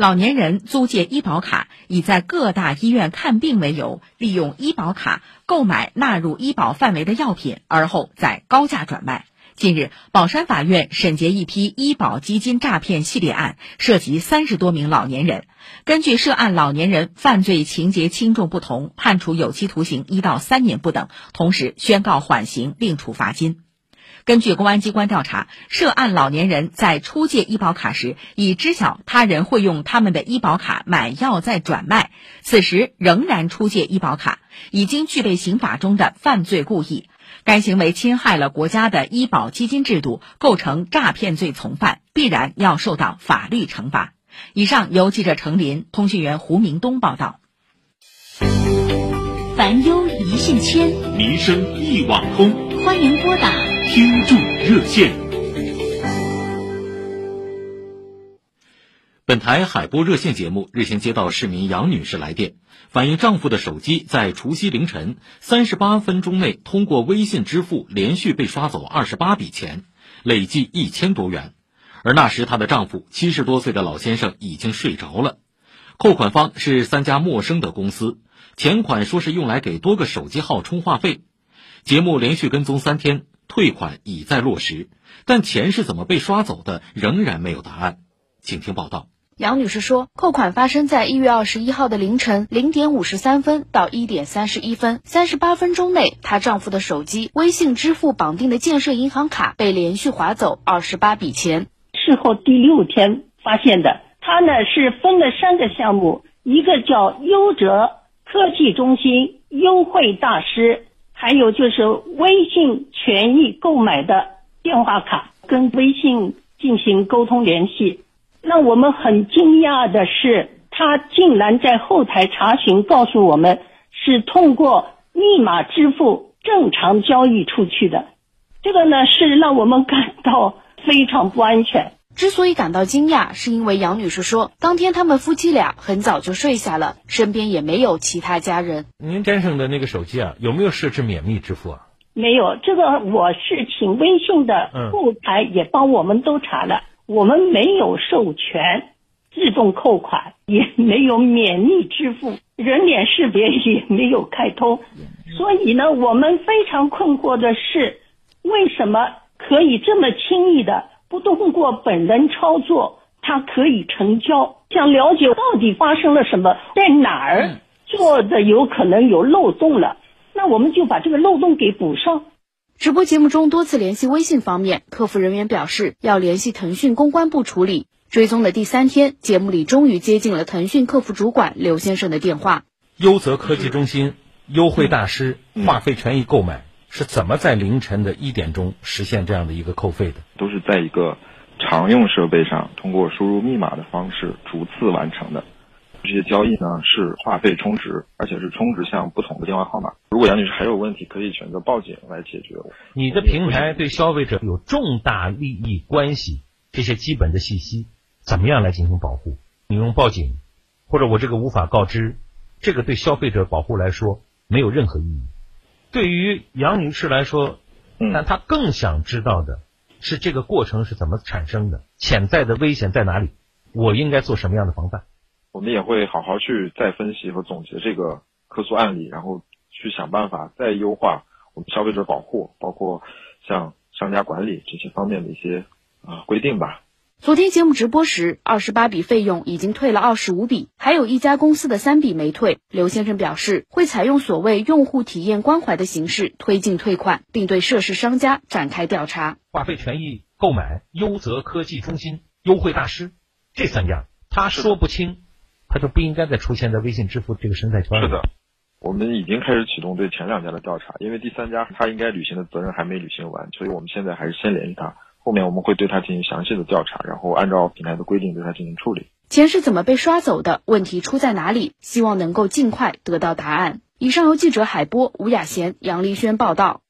老年人租借医保卡，以在各大医院看病为由，利用医保卡购买纳入医保范围的药品，而后再高价转卖。近日，宝山法院审结一批医保基金诈骗系列案，涉及三十多名老年人。根据涉案老年人犯罪情节轻重不同，判处有期徒刑一到三年不等，同时宣告缓刑并处罚金。根据公安机关调查，涉案老年人在出借医保卡时，已知晓他人会用他们的医保卡买药再转卖，此时仍然出借医保卡，已经具备刑法中的犯罪故意。该行为侵害了国家的医保基金制度，构成诈骗罪从犯，必然要受到法律惩罚。以上由记者程林、通讯员胡明东报道。烦忧一线牵，民生一网通。欢迎拨打。听众热线。本台海波热线节目日前接到市民杨女士来电，反映丈夫的手机在除夕凌晨三十八分钟内通过微信支付连续被刷走二十八笔钱，累计一千多元。而那时她的丈夫七十多岁的老先生已经睡着了。扣款方是三家陌生的公司，钱款说是用来给多个手机号充话费。节目连续跟踪三天。退款已在落实，但钱是怎么被刷走的，仍然没有答案。请听报道。杨女士说，扣款发生在一月二十一号的凌晨零点五十三分到一点三十一分，三十八分钟内，她丈夫的手机微信支付绑定的建设银行卡被连续划走二十八笔钱。事后第六天发现的，他呢是分了三个项目，一个叫优哲科技中心优惠大师。还有就是微信权益购买的电话卡跟微信进行沟通联系，让我们很惊讶的是，他竟然在后台查询告诉我们是通过密码支付正常交易出去的，这个呢是让我们感到非常不安全。之所以感到惊讶，是因为杨女士说，当天他们夫妻俩很早就睡下了，身边也没有其他家人。您先生的那个手机啊，有没有设置免密支付啊？没有，这个我是请微信的后台也帮我们都查了，我们没有授权自动扣款，也没有免密支付，人脸识别也没有开通，所以呢，我们非常困惑的是，为什么可以这么轻易的？不通过本人操作，他可以成交。想了解到底发生了什么，在哪儿做的有可能有漏洞了，那我们就把这个漏洞给补上。直播节目中多次联系微信方面，客服人员表示要联系腾讯公关部处理。追踪的第三天，节目里终于接近了腾讯客服主管刘先生的电话。优泽科技中心优惠大师话费权益购买。是怎么在凌晨的一点钟实现这样的一个扣费的？都是在一个常用设备上，通过输入密码的方式逐次完成的。这些交易呢是话费充值，而且是充值向不同的电话号码。如果杨女士还有问题，可以选择报警来解决。你的平台对消费者有重大利益关系，这些基本的信息怎么样来进行保护？你用报警，或者我这个无法告知，这个对消费者保护来说没有任何意义。对于杨女士来说，但她更想知道的是这个过程是怎么产生的，潜在的危险在哪里，我应该做什么样的防范？我们也会好好去再分析和总结这个客诉案例，然后去想办法再优化我们消费者保护，包括像商家管理这些方面的一些啊规定吧。昨天节目直播时，二十八笔费用已经退了二十五笔，还有一家公司的三笔没退。刘先生表示，会采用所谓用户体验关怀的形式推进退款，并对涉事商家展开调查。话费权益购买、优泽科技中心、优惠大师这三家，他说不清，他就不应该再出现在微信支付这个生态圈里。是的，我们已经开始启动对前两家的调查，因为第三家他应该履行的责任还没履行完，所以我们现在还是先联系他。后面我们会对他进行详细的调查，然后按照平台的规定对他进行处理。钱是怎么被刷走的？问题出在哪里？希望能够尽快得到答案。以上由记者海波、吴雅贤、杨丽轩报道。